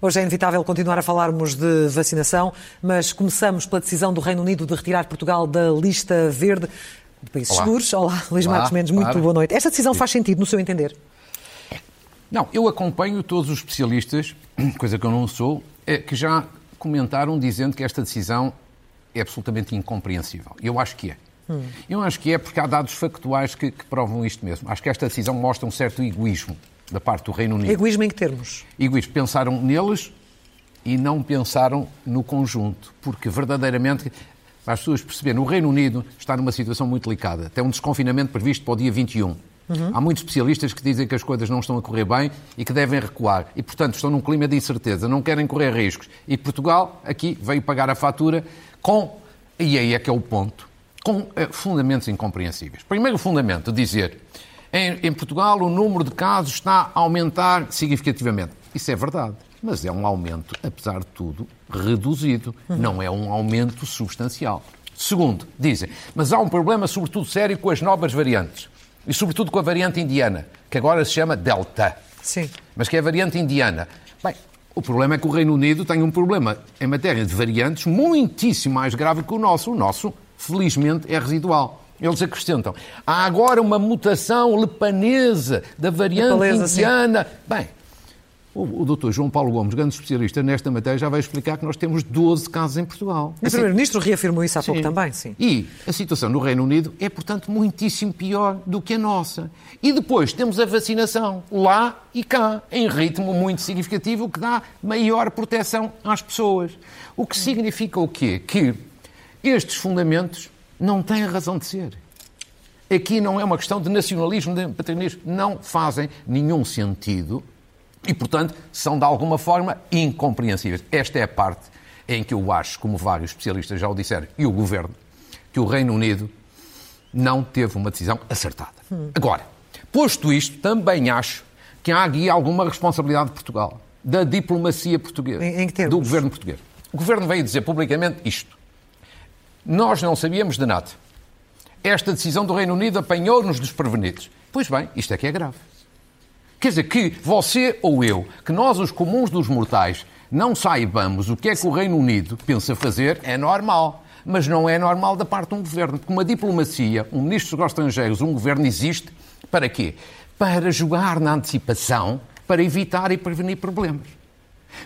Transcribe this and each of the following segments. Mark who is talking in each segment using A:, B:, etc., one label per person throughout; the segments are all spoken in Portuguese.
A: Hoje é inevitável continuar a falarmos de vacinação, mas começamos pela decisão do Reino Unido de retirar Portugal da lista verde de países Olá. seguros. Olá, Luís Olá, Marcos Mendes, muito boa noite. Esta decisão faz sentido, no seu entender?
B: Não, eu acompanho todos os especialistas, coisa que eu não sou, é, que já comentaram dizendo que esta decisão é absolutamente incompreensível. Eu acho que é. Hum. Eu acho que é porque há dados factuais que, que provam isto mesmo. Acho que esta decisão mostra um certo egoísmo da parte do Reino Unido.
A: Egoísmo em que termos?
B: Egoísmo. Pensaram neles e não pensaram no conjunto, porque verdadeiramente, para as pessoas perceberem, o Reino Unido está numa situação muito delicada. Tem um desconfinamento previsto para o dia 21. Uhum. Há muitos especialistas que dizem que as coisas não estão a correr bem e que devem recuar. E, portanto, estão num clima de incerteza, não querem correr riscos. E Portugal, aqui, veio pagar a fatura com, e aí é que é o ponto, com uh, fundamentos incompreensíveis. Primeiro fundamento, dizer em, em Portugal o número de casos está a aumentar significativamente. Isso é verdade, mas é um aumento, apesar de tudo, reduzido. Não é um aumento substancial. Segundo, dizem, mas há um problema sobretudo sério com as novas variantes. E sobretudo com a variante indiana, que agora se chama Delta.
A: Sim.
B: Mas que é a variante indiana. Bem, o problema é que o Reino Unido tem um problema em matéria de variantes muitíssimo mais grave que o nosso. O nosso, felizmente, é residual. Eles acrescentam. Há agora uma mutação lepanesa da variante Lepaleza, indiana. Sim. Bem, o, o doutor João Paulo Gomes, grande especialista nesta matéria, já vai explicar que nós temos 12 casos em Portugal.
A: O Primeiro-Ministro reafirmou isso há sim. pouco também, sim.
B: E a situação no Reino Unido é, portanto, muitíssimo pior do que a nossa. E depois temos a vacinação, lá e cá, em ritmo muito significativo, o que dá maior proteção às pessoas. O que significa o quê? Que estes fundamentos não têm razão de ser. Aqui não é uma questão de nacionalismo, de patriotismo. Não fazem nenhum sentido e, portanto, são de alguma forma incompreensíveis. Esta é a parte em que eu acho, como vários especialistas já o disseram, e o Governo, que o Reino Unido não teve uma decisão acertada. Hum. Agora, posto isto, também acho que há aqui alguma responsabilidade de Portugal, da diplomacia portuguesa,
A: em, em
B: do governo português. O governo veio dizer publicamente isto. Nós não sabíamos de nada. Esta decisão do Reino Unido apanhou-nos desprevenidos. Pois bem, isto é que é grave. Quer dizer, que você ou eu, que nós, os comuns dos mortais, não saibamos o que é que o Reino Unido pensa fazer, é normal. Mas não é normal da parte de um governo. Porque uma diplomacia, um ministro dos estrangeiros, um governo existe para quê? Para jogar na antecipação, para evitar e prevenir problemas.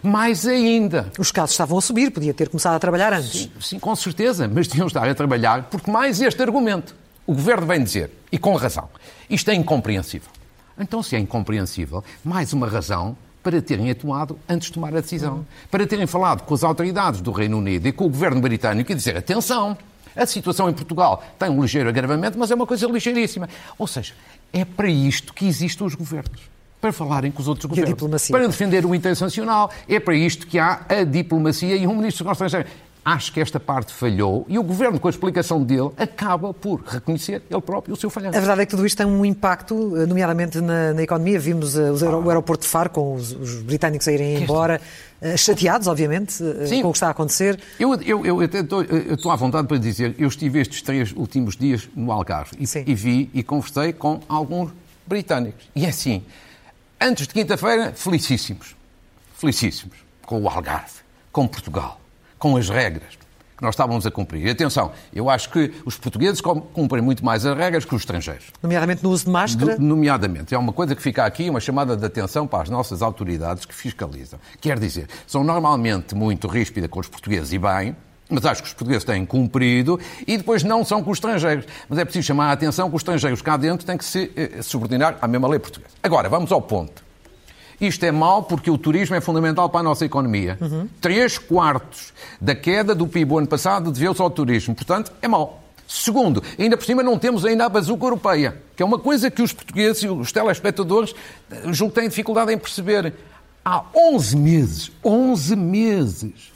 B: Mais ainda.
A: Os casos estavam a subir, podia ter começado a trabalhar antes.
B: Sim, sim com certeza, mas tinham estar a trabalhar porque mais este argumento. O governo vem dizer, e com razão, isto é incompreensível. Então, se é incompreensível, mais uma razão para terem atuado antes de tomar a decisão. Uhum. Para terem falado com as autoridades do Reino Unido e com o governo britânico e dizer: atenção, a situação em Portugal tem um ligeiro agravamento, mas é uma coisa ligeiríssima. Ou seja, é para isto que existem os governos para falarem com os outros governos, para defender o interesse nacional. É para isto que há a diplomacia e um ministro dos Estrangeiros. Acho que esta parte falhou e o Governo, com a explicação dele, acaba por reconhecer ele próprio o seu falhanço.
A: A verdade é que tudo isto tem um impacto, nomeadamente na, na economia. Vimos uh, o aeroporto de Faro, com os, os britânicos a irem embora, uh, chateados, obviamente, uh, com o que está a acontecer.
B: Eu, eu, eu até estou, estou à vontade para dizer, eu estive estes três últimos dias no Algarve e, e vi e conversei com alguns britânicos. E é assim, antes de quinta-feira, felicíssimos. Felicíssimos. Com o Algarve, com Portugal, com as regras que nós estávamos a cumprir. E atenção, eu acho que os portugueses cumprem muito mais as regras que os estrangeiros.
A: Nomeadamente no uso de máscara?
B: Do, nomeadamente. É uma coisa que fica aqui, uma chamada de atenção para as nossas autoridades que fiscalizam. Quer dizer, são normalmente muito ríspidas com os portugueses e bem, mas acho que os portugueses têm cumprido e depois não são com os estrangeiros. Mas é preciso chamar a atenção que os estrangeiros cá dentro têm que se eh, subordinar à mesma lei portuguesa. Agora, vamos ao ponto. Isto é mau porque o turismo é fundamental para a nossa economia. Uhum. Três quartos da queda do PIB o ano passado deveu-se ao turismo. Portanto, é mau. Segundo, ainda por cima não temos ainda a bazuca europeia, que é uma coisa que os portugueses e os telespectadores eh, julgo têm dificuldade em perceber. Há 11 meses, 11 meses,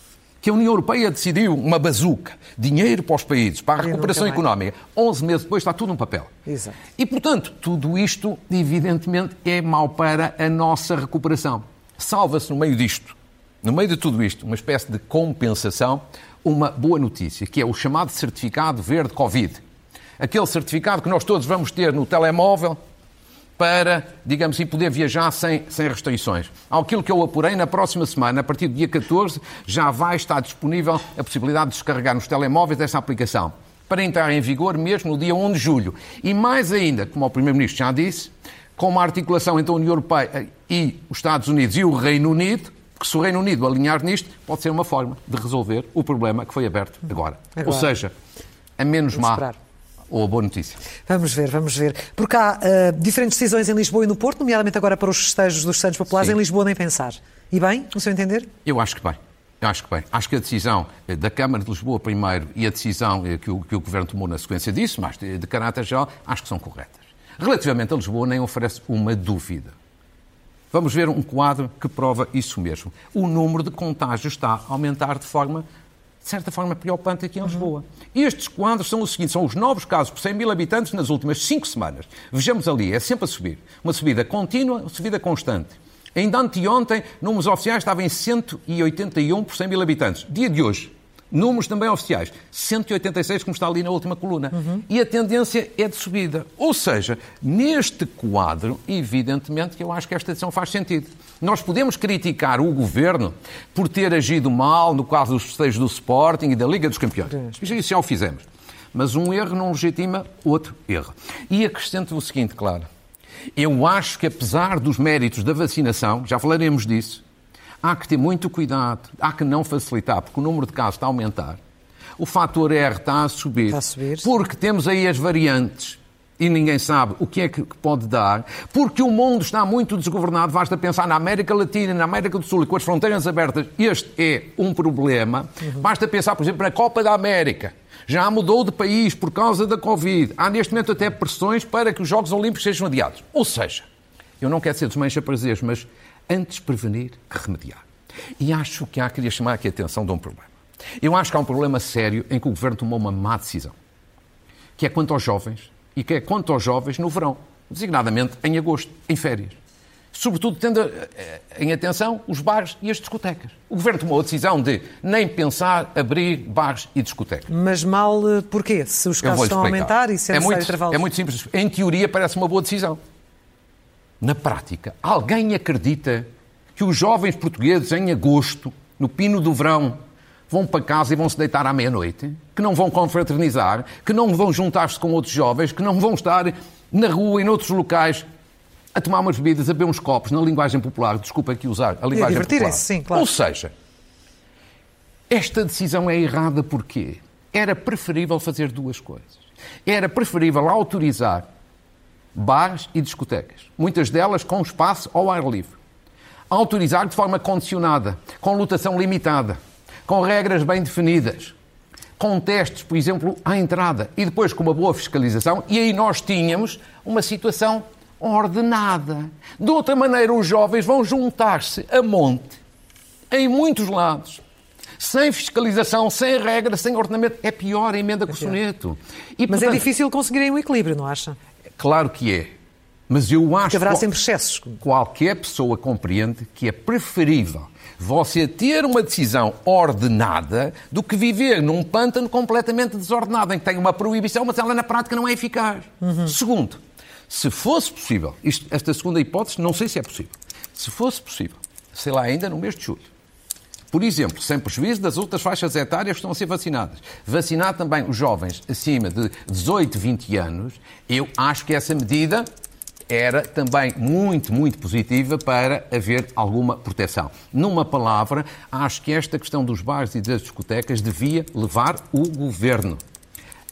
B: que a União Europeia decidiu uma bazuca, dinheiro para os países, para a recuperação económica. 11 meses depois está tudo no papel.
A: Exato.
B: E, portanto, tudo isto, evidentemente, é mau para a nossa recuperação. Salva-se no meio disto, no meio de tudo isto, uma espécie de compensação, uma boa notícia, que é o chamado certificado verde Covid. Aquele certificado que nós todos vamos ter no telemóvel, para, digamos assim, poder viajar sem, sem restrições. Aquilo que eu apurei, na próxima semana, a partir do dia 14, já vai estar disponível a possibilidade de descarregar nos telemóveis essa aplicação, para entrar em vigor mesmo no dia 1 de julho. E mais ainda, como o Primeiro-Ministro já disse, com uma articulação entre a União Europeia e os Estados Unidos e o Reino Unido, porque se o Reino Unido alinhar nisto, pode ser uma forma de resolver o problema que foi aberto agora. agora. Ou seja, a menos má ou a boa notícia?
A: Vamos ver, vamos ver. Porque há uh, diferentes decisões em Lisboa e no Porto, nomeadamente agora para os festejos dos Santos Populares, Sim. em Lisboa nem pensar. E bem, no seu entender?
B: Eu acho que bem. Eu acho que bem. Acho que a decisão eh, da Câmara de Lisboa primeiro e a decisão eh, que o, que o Governo tomou na sequência disso, mas de, de caráter geral, acho que são corretas. Relativamente a Lisboa, nem oferece uma dúvida. Vamos ver um quadro que prova isso mesmo. O número de contágios está a aumentar de forma de certa forma, preocupante aqui em Lisboa. E estes quadros são os seguintes: são os novos casos por 100 mil habitantes nas últimas cinco semanas. Vejamos ali, é sempre a subir. Uma subida contínua, uma subida constante. Ainda anteontem, números oficiais estavam em 181 por 100 mil habitantes. Dia de hoje, Números também oficiais, 186, como está ali na última coluna. Uhum. E a tendência é de subida. Ou seja, neste quadro, evidentemente que eu acho que esta decisão faz sentido. Nós podemos criticar o governo por ter agido mal no caso dos festejos do Sporting e da Liga dos Campeões. Isso já o fizemos. Mas um erro não legitima outro erro. E acrescento o seguinte, claro. Eu acho que, apesar dos méritos da vacinação, já falaremos disso, há que ter muito cuidado, há que não facilitar, porque o número de casos está a aumentar. O fator R está a subir.
A: Está a subir.
B: Porque temos aí as variantes e ninguém sabe o que é que pode dar, porque o mundo está muito desgovernado. Basta pensar na América Latina, na América do Sul e com as fronteiras abertas, este é um problema. Uhum. Basta pensar, por exemplo, na Copa da América. Já mudou de país por causa da Covid. Há neste momento até pressões para que os Jogos Olímpicos sejam adiados. Ou seja, eu não quero ser desmancha prazeres, mas antes prevenir que remediar. E acho que há, queria chamar aqui a atenção de um problema. Eu acho que há um problema sério em que o Governo tomou uma má decisão, que é quanto aos jovens, e que é quanto aos jovens no verão, designadamente em agosto, em férias. Sobretudo tendo eh, em atenção os bares e as discotecas. O Governo tomou a decisão de nem pensar abrir bares e discotecas.
A: Mas mal eh, porquê? Se os casos estão a aumentar e se é, é
B: muito, É muito simples. Em teoria parece uma boa decisão. Na prática, alguém acredita que os jovens portugueses, em agosto, no pino do verão, vão para casa e vão se deitar à meia-noite? Que não vão confraternizar? Que não vão juntar-se com outros jovens? Que não vão estar na rua e noutros locais a tomar umas bebidas, a beber uns copos, na linguagem popular, desculpa aqui usar a linguagem popular.
A: sim, claro.
B: Ou seja, esta decisão é errada porque era preferível fazer duas coisas. Era preferível autorizar bares e discotecas, muitas delas com espaço ao ar livre. Autorizar de forma condicionada, com lotação limitada, com regras bem definidas, com testes, por exemplo, à entrada e depois com uma boa fiscalização, e aí nós tínhamos uma situação ordenada. De outra maneira, os jovens vão juntar-se a monte, em muitos lados, sem fiscalização, sem regra, sem ordenamento. É pior a emenda é com o soneto.
A: E, Mas é portanto, é difícil conseguirem um equilíbrio, não acha?
B: Claro que é. Mas eu acho
A: que haverá sempre excessos.
B: Qualquer pessoa compreende que é preferível você ter uma decisão ordenada do que viver num pântano completamente desordenado, em que tem uma proibição, mas ela na prática não é eficaz. Uhum. Segundo, se fosse possível, isto, esta segunda hipótese não sei se é possível, se fosse possível, sei lá, ainda no mês de julho, por exemplo, sem prejuízo das outras faixas etárias que estão a ser vacinadas. Vacinar também os jovens acima de 18, 20 anos, eu acho que essa medida era também muito, muito positiva para haver alguma proteção. Numa palavra, acho que esta questão dos bares e das discotecas devia levar o governo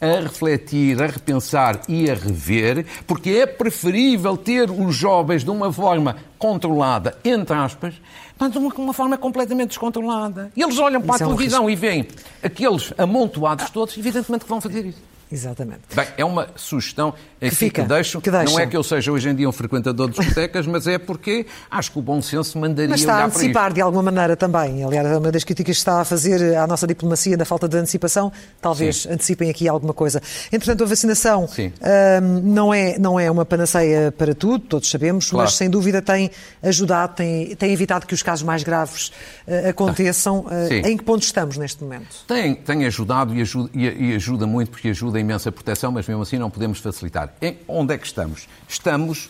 B: a refletir, a repensar e a rever, porque é preferível ter os jovens de uma forma controlada, entre aspas, mas de uma, uma forma completamente descontrolada. E eles olham para isso a é um televisão e veem aqueles amontoados todos, evidentemente que vão fazer isso.
A: Exatamente.
B: Bem, é uma sugestão que, fica, que, deixo. que. Não é que eu seja hoje em dia um frequentador de discotecas, mas é porque acho que o bom senso mandaria
A: mas está
B: a
A: antecipar de alguma maneira também. Aliás, uma das críticas que está a fazer à nossa diplomacia da falta de antecipação, talvez Sim. antecipem aqui alguma coisa. Entretanto, a vacinação hum, não, é, não é uma panaceia para tudo, todos sabemos, claro. mas sem dúvida tem ajudado, tem, tem evitado que os casos mais graves uh, aconteçam. Uh, em que ponto estamos neste momento?
B: Tem, tem ajudado e ajuda, e, ajuda muito porque ajuda imensa proteção, mas mesmo assim não podemos facilitar. Em onde é que estamos? Estamos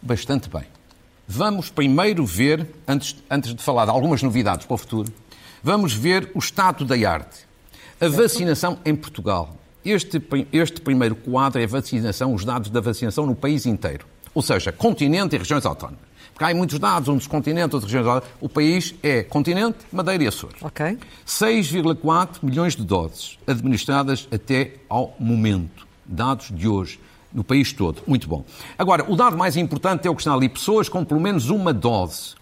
B: bastante bem. Vamos primeiro ver, antes, antes de falar de algumas novidades para o futuro, vamos ver o estado da arte. A vacinação em Portugal. Este, este primeiro quadro é a vacinação, os dados da vacinação no país inteiro. Ou seja, continente e regiões autónomas. Porque há muitos dados, um dos continentes, outros regiões. O país é continente, Madeira e Açores.
A: Ok.
B: 6,4 milhões de doses administradas até ao momento. Dados de hoje no país todo. Muito bom. Agora, o dado mais importante é o que está ali. Pessoas com pelo menos uma dose.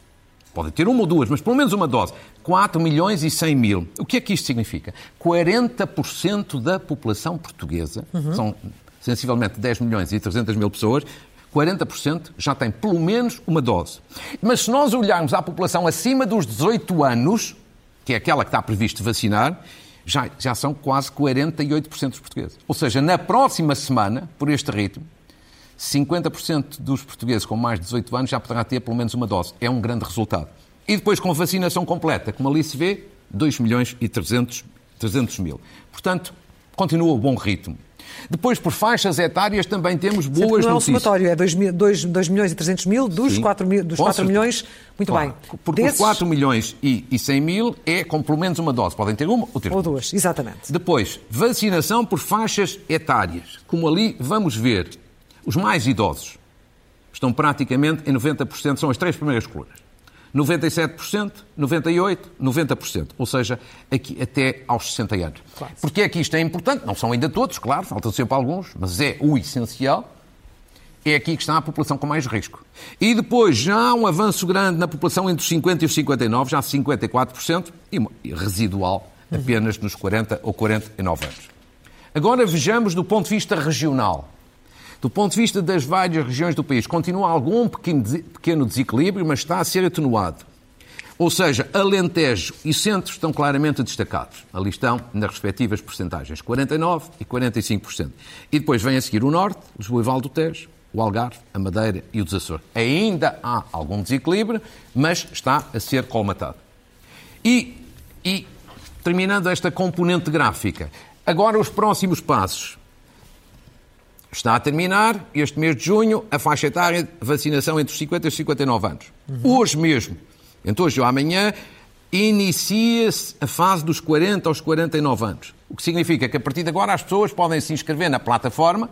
B: Podem ter uma ou duas, mas pelo menos uma dose. 4 milhões e 100 mil. O que é que isto significa? 40% da população portuguesa, uhum. são sensivelmente 10 milhões e 300 mil pessoas, 40% já tem pelo menos uma dose. Mas se nós olharmos à população acima dos 18 anos, que é aquela que está previsto vacinar, já, já são quase 48% dos portugueses. Ou seja, na próxima semana, por este ritmo, 50% dos portugueses com mais de 18 anos já poderá ter pelo menos uma dose. É um grande resultado. E depois, com vacinação completa, como ali se vê, 2 milhões e 300, 300 mil. Portanto, continua o bom ritmo. Depois, por faixas etárias, também temos boas
A: não
B: notícias. Não
A: é um somatório, é 2, 2, 2 milhões e 300 mil, dos 4, mil, dos 4 milhões, muito claro. bem.
B: Porque Desses... os 4 milhões e, e 100 mil é com pelo menos uma dose. Podem ter uma ou ter
A: Ou duas, exatamente.
B: Depois, vacinação por faixas etárias. Como ali vamos ver, os mais idosos estão praticamente em 90%, são as três primeiras colunas. 97%, 98%, 90%. Ou seja, aqui até aos 60 anos. Claro. Porque é que isto é importante? Não são ainda todos, claro, faltam sempre alguns, mas é o essencial. É aqui que está a população com mais risco. E depois já há um avanço grande na população entre os 50 e os 59, já 54%, e residual apenas nos 40 ou 49 anos. Agora vejamos do ponto de vista regional. Do ponto de vista das várias regiões do país, continua algum pequeno desequilíbrio, mas está a ser atenuado. Ou seja, Alentejo e Centro estão claramente destacados. Ali estão nas respectivas percentagens, 49% e 45%. E depois vem a seguir o Norte, Lisboa e Val do Tejo, o Algarve, a Madeira e o Açores. Ainda há algum desequilíbrio, mas está a ser colmatado. E, e terminando esta componente gráfica, agora os próximos passos. Está a terminar, este mês de junho, a faixa etária de vacinação entre os 50 e os 59 anos. Uhum. Hoje mesmo, entre hoje ou amanhã, inicia-se a fase dos 40 aos 49 anos. O que significa que a partir de agora as pessoas podem se inscrever na plataforma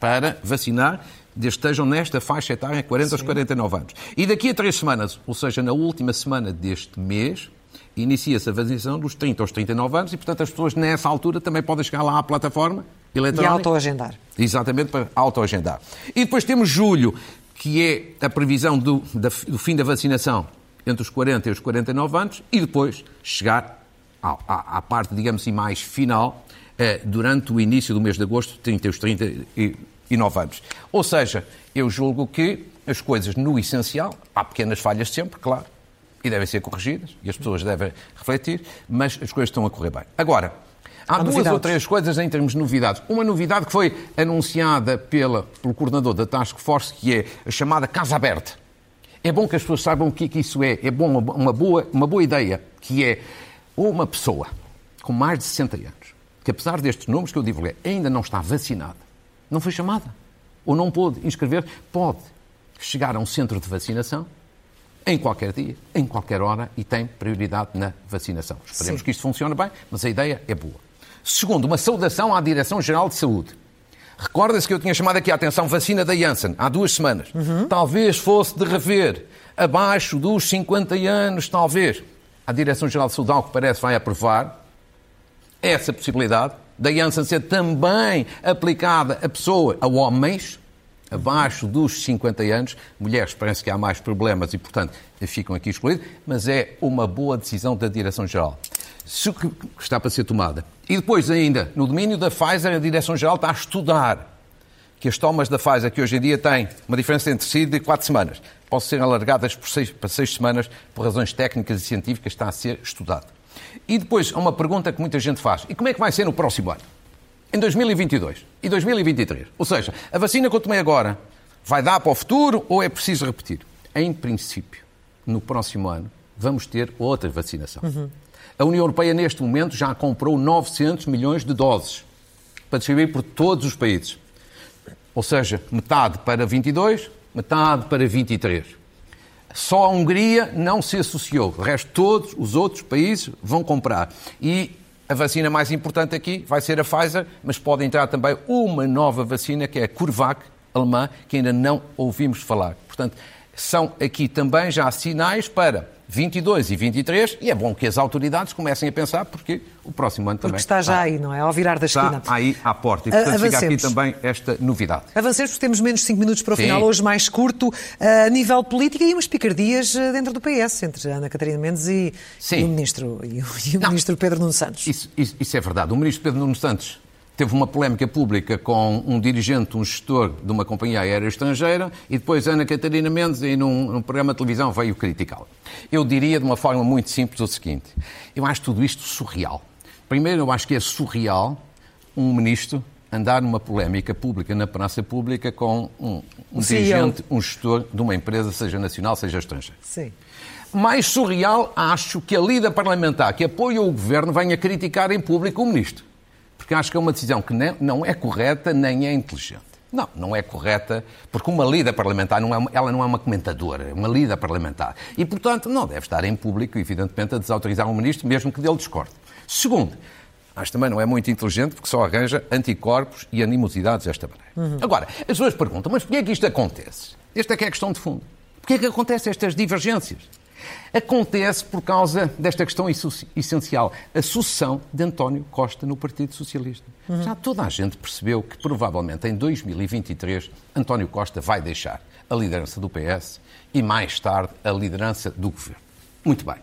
B: para vacinar, desde que estejam nesta faixa etária 40 Sim. aos 49 anos. E daqui a três semanas, ou seja, na última semana deste mês, inicia-se a vacinação dos 30 aos 39 anos e, portanto, as pessoas nessa altura também podem chegar lá à plataforma
A: eletrónica. E autoagendar.
B: Exatamente, para autoagendar. E depois temos julho, que é a previsão do, da, do fim da vacinação entre os 40 e os 49 anos e depois chegar à, à, à parte, digamos assim, mais final, eh, durante o início do mês de agosto, 30 e os 39 anos. Ou seja, eu julgo que as coisas no essencial, há pequenas falhas sempre, claro, e devem ser corrigidas, e as pessoas devem refletir, mas as coisas estão a correr bem. Agora, há, há duas novidades. ou três coisas em termos de novidades. Uma novidade que foi anunciada pela, pelo coordenador da Task Force, que é a chamada Casa Aberta. É bom que as pessoas saibam o que, é que isso é. É bom, uma, boa, uma boa ideia, que é uma pessoa com mais de 60 anos, que apesar destes números que eu divulguei, ainda não está vacinada, não foi chamada, ou não pôde inscrever, pode chegar a um centro de vacinação em qualquer dia, em qualquer hora e tem prioridade na vacinação. Esperemos Sim. que isto funcione bem, mas a ideia é boa. Segundo, uma saudação à Direção-Geral de Saúde. Recorda-se que eu tinha chamado aqui a atenção vacina da Janssen há duas semanas. Uhum. Talvez fosse de rever abaixo dos 50 anos, talvez. A Direção-Geral de Saúde, ao que parece, vai aprovar essa possibilidade da Janssen ser também aplicada a pessoa, a homens, abaixo dos 50 anos. Mulheres parece que há mais problemas e, portanto, ficam aqui excluídas, mas é uma boa decisão da Direção-Geral. Que está para ser tomada. E depois, ainda, no domínio da Pfizer, a Direção-Geral está a estudar que as tomas da Pfizer, que hoje em dia têm uma diferença entre si de 4 semanas, possam ser alargadas seis, para 6 semanas por razões técnicas e científicas, está a ser estudado. E depois, há uma pergunta que muita gente faz: e como é que vai ser no próximo ano? Em 2022 e 2023. Ou seja, a vacina que eu tomei agora vai dar para o futuro ou é preciso repetir? Em princípio, no próximo ano, vamos ter outra vacinação. Uhum. A União Europeia, neste momento, já comprou 900 milhões de doses para distribuir por todos os países. Ou seja, metade para 22, metade para 23. Só a Hungria não se associou. O resto, todos os outros países vão comprar. E a vacina mais importante aqui vai ser a Pfizer, mas pode entrar também uma nova vacina, que é a CureVac, alemã, que ainda não ouvimos falar. Portanto, são aqui também já sinais para 22 e 23, e é bom que as autoridades comecem a pensar, porque o próximo ano também.
A: Porque está já aí, não é? Ao virar da esquina.
B: Está aí à porta. E, portanto, Avancemos. fica aqui também esta novidade.
A: Avancemos, porque temos menos de 5 minutos para o Sim. final, hoje mais curto, a nível político, e umas picardias eh, dentro do PS, entre Ana Catarina Mendes e, e o ministro, e o, e o ministro Pedro Nuno Santos.
B: Isso, isso, isso é verdade. O ministro Pedro Nuno Santos teve uma polémica pública com um dirigente, um gestor de uma companhia aérea estrangeira e depois Ana Catarina Mendes, e num, num programa de televisão, veio criticá-la. Eu diria de uma forma muito simples o seguinte: eu acho tudo isto surreal. Primeiro, eu acho que é surreal um ministro andar numa polémica pública, na praça pública, com um, um dirigente, um gestor de uma empresa, seja nacional, seja estrangeira.
A: Sim.
B: Mais surreal, acho que a líder parlamentar que apoia o governo venha criticar em público o ministro porque acho que é uma decisão que não é correta nem é inteligente. Não, não é correta, porque uma líder parlamentar, não é, ela não é uma comentadora, é uma líder parlamentar. E, portanto, não deve estar em público, evidentemente, a desautorizar um ministro, mesmo que dele discorde. Segundo, acho também não é muito inteligente, porque só arranja anticorpos e animosidades desta maneira. Uhum. Agora, as pessoas perguntam, mas porquê é que isto acontece? Esta é que é a questão de fundo. Porquê é que acontecem estas divergências? Acontece por causa desta questão essencial, a sucessão de António Costa no Partido Socialista. Uhum. Já toda a gente percebeu que provavelmente em 2023 António Costa vai deixar a liderança do PS e mais tarde a liderança do governo. Muito bem.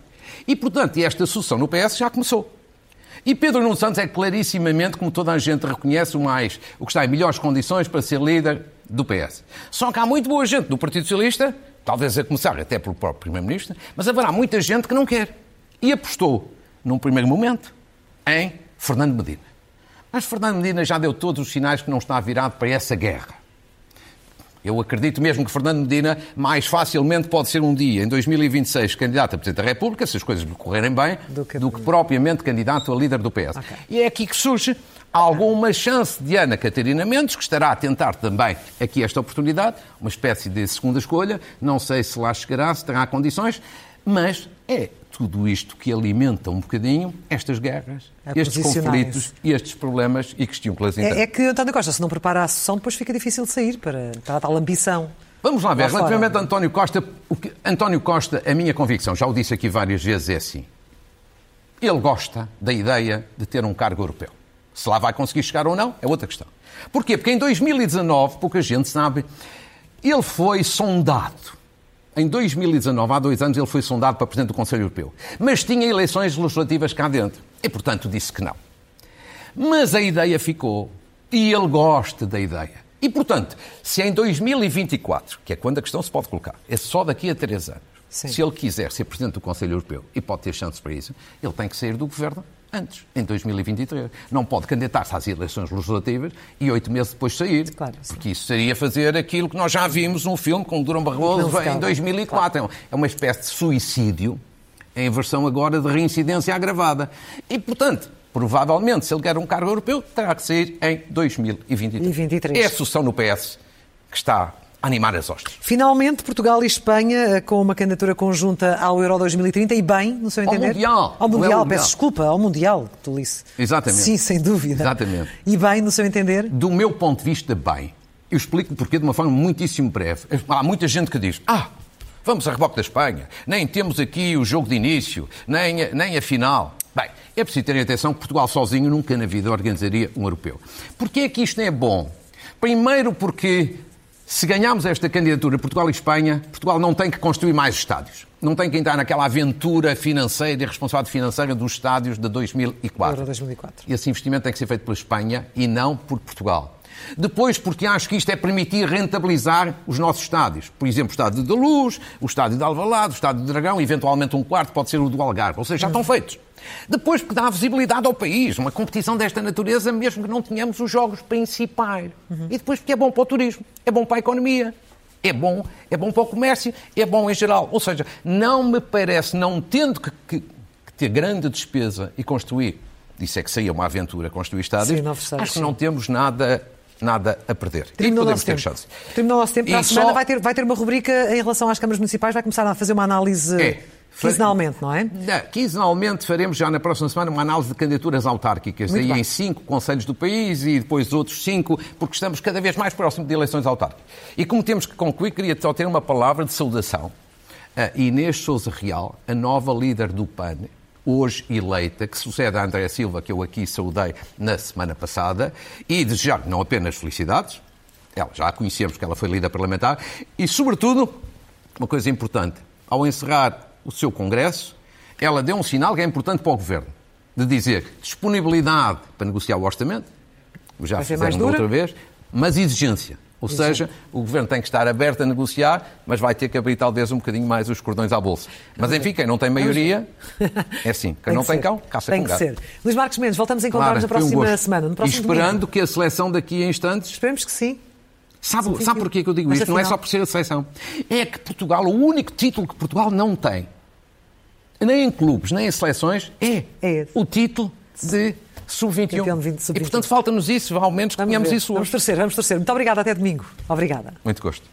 B: E, portanto, esta sucessão no PS já começou. E Pedro Nuno Santos é clarissimamente, como toda a gente reconhece, o mais, o que está em melhores condições para ser líder do PS. Só que há muito boa gente do Partido Socialista talvez a começar até pelo próprio Primeiro-Ministro, mas haverá muita gente que não quer. E apostou, num primeiro momento, em Fernando Medina. Mas Fernando Medina já deu todos os sinais que não está virado para essa guerra. Eu acredito mesmo que Fernando Medina mais facilmente pode ser um dia, em 2026, candidato a Presidente da República, se as coisas lhe correrem bem, do que, do que propriamente candidato a líder do PS. Okay. E é aqui que surge alguma chance de Ana Catarina Mendes, que estará a tentar também aqui esta oportunidade, uma espécie de segunda escolha, não sei se lá chegará, se terá condições, mas é tudo isto que alimenta um bocadinho estas guerras, é estes conflitos e estes problemas e questões que las
A: é, é que António Costa, se não prepara a sessão, depois fica difícil de sair para, para a tal ambição.
B: Vamos lá ver, relativamente a António Costa, o que, António Costa, a minha convicção, já o disse aqui várias vezes, é assim. Ele gosta da ideia de ter um cargo europeu. Se lá vai conseguir chegar ou não, é outra questão. Porquê? Porque em 2019, pouca gente sabe, ele foi sondado. Em 2019, há dois anos, ele foi sondado para Presidente do Conselho Europeu. Mas tinha eleições legislativas cá dentro. E, portanto, disse que não. Mas a ideia ficou. E ele gosta da ideia. E, portanto, se em 2024, que é quando a questão se pode colocar, é só daqui a três anos, Sim. se ele quiser ser Presidente do Conselho Europeu e pode ter chances para isso, ele tem que sair do governo antes, em 2023. Não pode candidatar-se às eleições legislativas e oito meses depois sair. Claro, porque isso seria fazer aquilo que nós já vimos num filme com o Durão Barroso em 2004. Claro. É uma espécie de suicídio em versão agora de reincidência agravada. E, portanto, provavelmente, se ele quer um cargo europeu, terá que sair em 2023.
A: 23.
B: É a sucessão no PS que está animar as hostes.
A: Finalmente, Portugal e Espanha com uma candidatura conjunta ao Euro 2030 e bem, no seu entender?
B: Ao Mundial.
A: Ao Mundial, é peço desculpa, ao Mundial, Tolice.
B: Exatamente.
A: Sim, sem dúvida.
B: Exatamente.
A: E bem, no seu entender?
B: Do meu ponto de vista, bem. Eu explico porque de uma forma muitíssimo breve. Há muita gente que diz, ah, vamos a reboque da Espanha, nem temos aqui o jogo de início, nem a, nem a final. Bem, é preciso ter atenção que Portugal sozinho nunca na vida organizaria um europeu. Porquê é que isto é bom? Primeiro porque se ganharmos esta candidatura, Portugal e Espanha, Portugal não tem que construir mais estádios. Não tem que entrar naquela aventura financeira e responsabilidade financeira dos estádios de 2004.
A: Euro 2004.
B: E esse investimento tem que ser feito pela Espanha e não por Portugal. Depois, porque acho que isto é permitir rentabilizar os nossos estádios. Por exemplo, o estádio de Luz, o estádio de Alvalade, o estádio de Dragão, eventualmente um quarto pode ser o do Algarve. Ou seja, já estão feitos. Depois, porque dá visibilidade ao país. Uma competição desta natureza, mesmo que não tenhamos os jogos principais. Uhum. E depois, porque é bom para o turismo, é bom para a economia. É bom, é bom para o comércio, é bom em geral. Ou seja, não me parece, não tendo que, que, que ter grande despesa e construir, isso é que seria uma aventura construir estádios,
A: Sim, estádios
B: acho que não temos nada nada a perder.
A: Terminou e podemos ter chance. Terminou o nosso tempo. Para e a semana só... vai, ter, vai ter uma rubrica em relação às câmaras municipais, vai começar a fazer uma análise. É. Quinzenalmente, não é?
B: Quinzenalmente faremos já na próxima semana uma análise de candidaturas autárquicas, Muito aí bem. em cinco conselhos do país e depois outros cinco, porque estamos cada vez mais próximos de eleições autárquicas. E como temos que concluir, queria só ter uma palavra de saudação a Inês Souza Real, a nova líder do PAN, hoje eleita, que sucede a Andréa Silva, que eu aqui saudei na semana passada, e desejar não apenas felicidades, ela, já a conhecemos que ela foi líder parlamentar, e sobretudo, uma coisa importante, ao encerrar o seu Congresso, ela deu um sinal que é importante para o Governo, de dizer disponibilidade para negociar o orçamento, já fizemos outra vez, mas exigência. Ou seja, o Governo tem que estar aberto a negociar, mas vai ter que abrir talvez um bocadinho mais os cordões à bolsa. Mas enfim, quem não tem maioria, é assim. Quem não tem cão, caça
A: tem
B: com gato.
A: Tem que ser. Luís Marcos Mendes, voltamos a encontrar-nos claro, na próxima um semana. No próximo
B: e esperando
A: domingo.
B: que a seleção daqui a instantes...
A: Esperemos que sim.
B: Sabe, sabe porquê que eu digo Mas isto? Afinal... Não é só por ser a seleção. É que Portugal, o único título que Portugal não tem, nem em clubes, nem em seleções, é, é o título de sub-21. Sub e, portanto, falta-nos isso, ao menos que tenhamos isso hoje.
A: Vamos torcer, vamos torcer. Muito obrigada, até domingo. Obrigada.
B: Muito gosto.